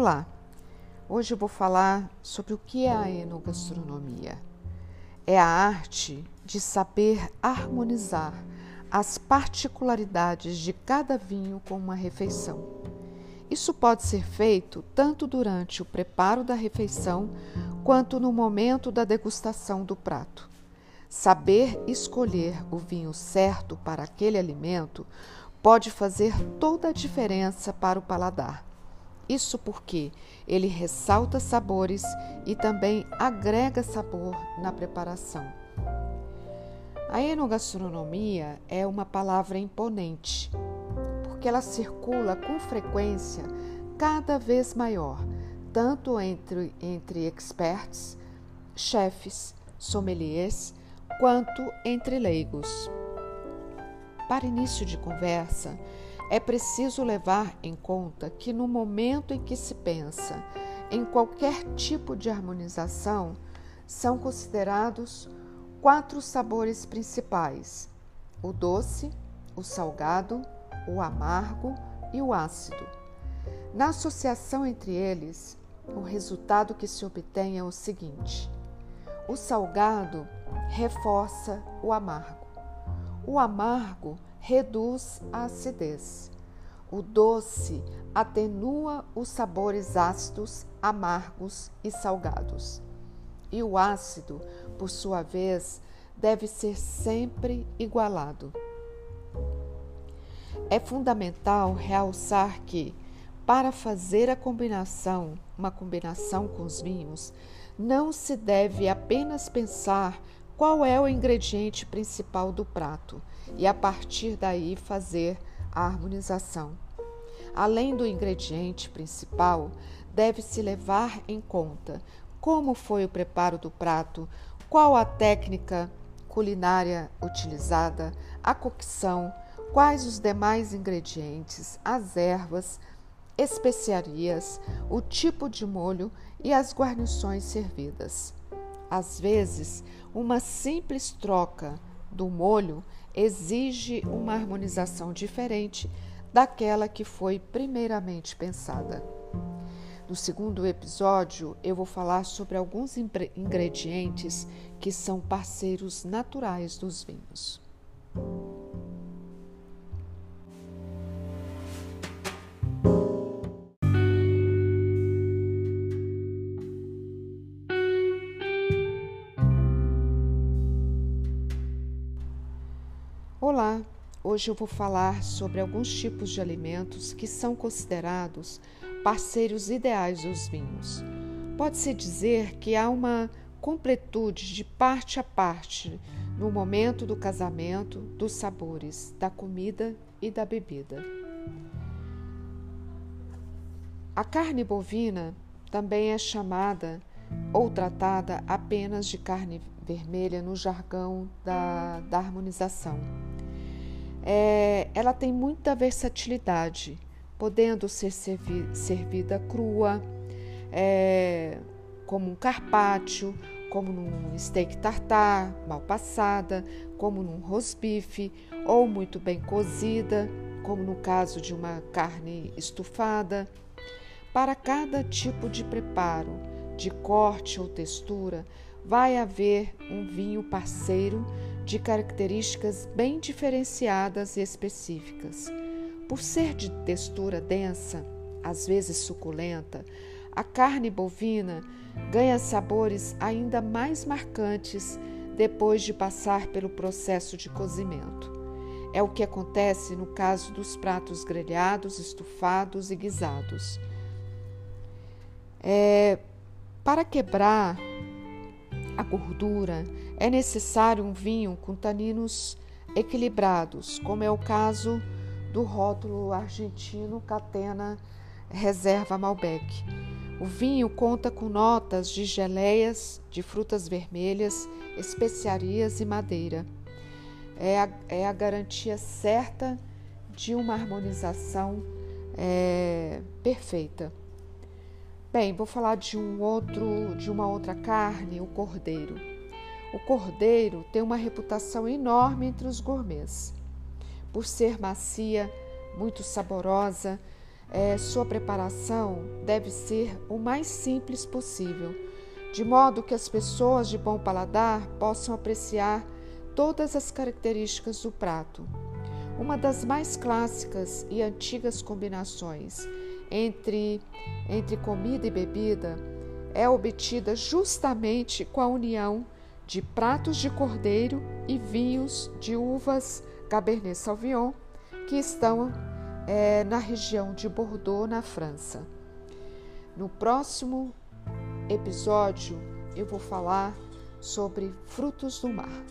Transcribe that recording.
Olá, hoje eu vou falar sobre o que é a enogastronomia. É a arte de saber harmonizar as particularidades de cada vinho com uma refeição. Isso pode ser feito tanto durante o preparo da refeição quanto no momento da degustação do prato. Saber escolher o vinho certo para aquele alimento pode fazer toda a diferença para o paladar. Isso porque ele ressalta sabores e também agrega sabor na preparação. A enogastronomia é uma palavra imponente, porque ela circula com frequência cada vez maior, tanto entre, entre experts, chefes, sommeliers, quanto entre leigos. Para início de conversa, é preciso levar em conta que no momento em que se pensa em qualquer tipo de harmonização, são considerados quatro sabores principais: o doce, o salgado, o amargo e o ácido. Na associação entre eles, o resultado que se obtém é o seguinte: o salgado reforça o amargo. O amargo reduz a acidez. O doce atenua os sabores ácidos, amargos e salgados. E o ácido, por sua vez, deve ser sempre igualado. É fundamental realçar que, para fazer a combinação, uma combinação com os vinhos, não se deve apenas pensar qual é o ingrediente principal do prato e a partir daí fazer a harmonização. Além do ingrediente principal, deve-se levar em conta como foi o preparo do prato, qual a técnica culinária utilizada, a cocção, quais os demais ingredientes, as ervas, especiarias, o tipo de molho e as guarnições servidas. Às vezes, uma simples troca do molho exige uma harmonização diferente daquela que foi primeiramente pensada. No segundo episódio, eu vou falar sobre alguns ingredientes que são parceiros naturais dos vinhos. Olá, hoje eu vou falar sobre alguns tipos de alimentos que são considerados parceiros ideais dos vinhos. Pode-se dizer que há uma completude de parte a parte no momento do casamento dos sabores, da comida e da bebida. A carne bovina também é chamada ou tratada apenas de carne vermelha no jargão da, da harmonização. É, ela tem muita versatilidade, podendo ser servi servida crua, é, como um carpaccio, como num steak tartar, mal passada, como num rosbife, ou muito bem cozida, como no caso de uma carne estufada. Para cada tipo de preparo, de corte ou textura, vai haver um vinho parceiro de características bem diferenciadas e específicas. Por ser de textura densa, às vezes suculenta, a carne bovina ganha sabores ainda mais marcantes depois de passar pelo processo de cozimento. É o que acontece no caso dos pratos grelhados, estufados e guisados. É, para quebrar a gordura, é necessário um vinho com taninos equilibrados, como é o caso do rótulo argentino Catena Reserva Malbec. O vinho conta com notas de geleias, de frutas vermelhas, especiarias e madeira. É a, é a garantia certa de uma harmonização é, perfeita. Bem, vou falar de um outro, de uma outra carne, o cordeiro. O cordeiro tem uma reputação enorme entre os gourmets, por ser macia, muito saborosa, é, sua preparação deve ser o mais simples possível, de modo que as pessoas de bom paladar possam apreciar todas as características do prato. Uma das mais clássicas e antigas combinações entre, entre comida e bebida é obtida justamente com a união de pratos de cordeiro e vinhos de uvas Cabernet Sauvignon, que estão é, na região de Bordeaux, na França. No próximo episódio, eu vou falar sobre frutos do mar.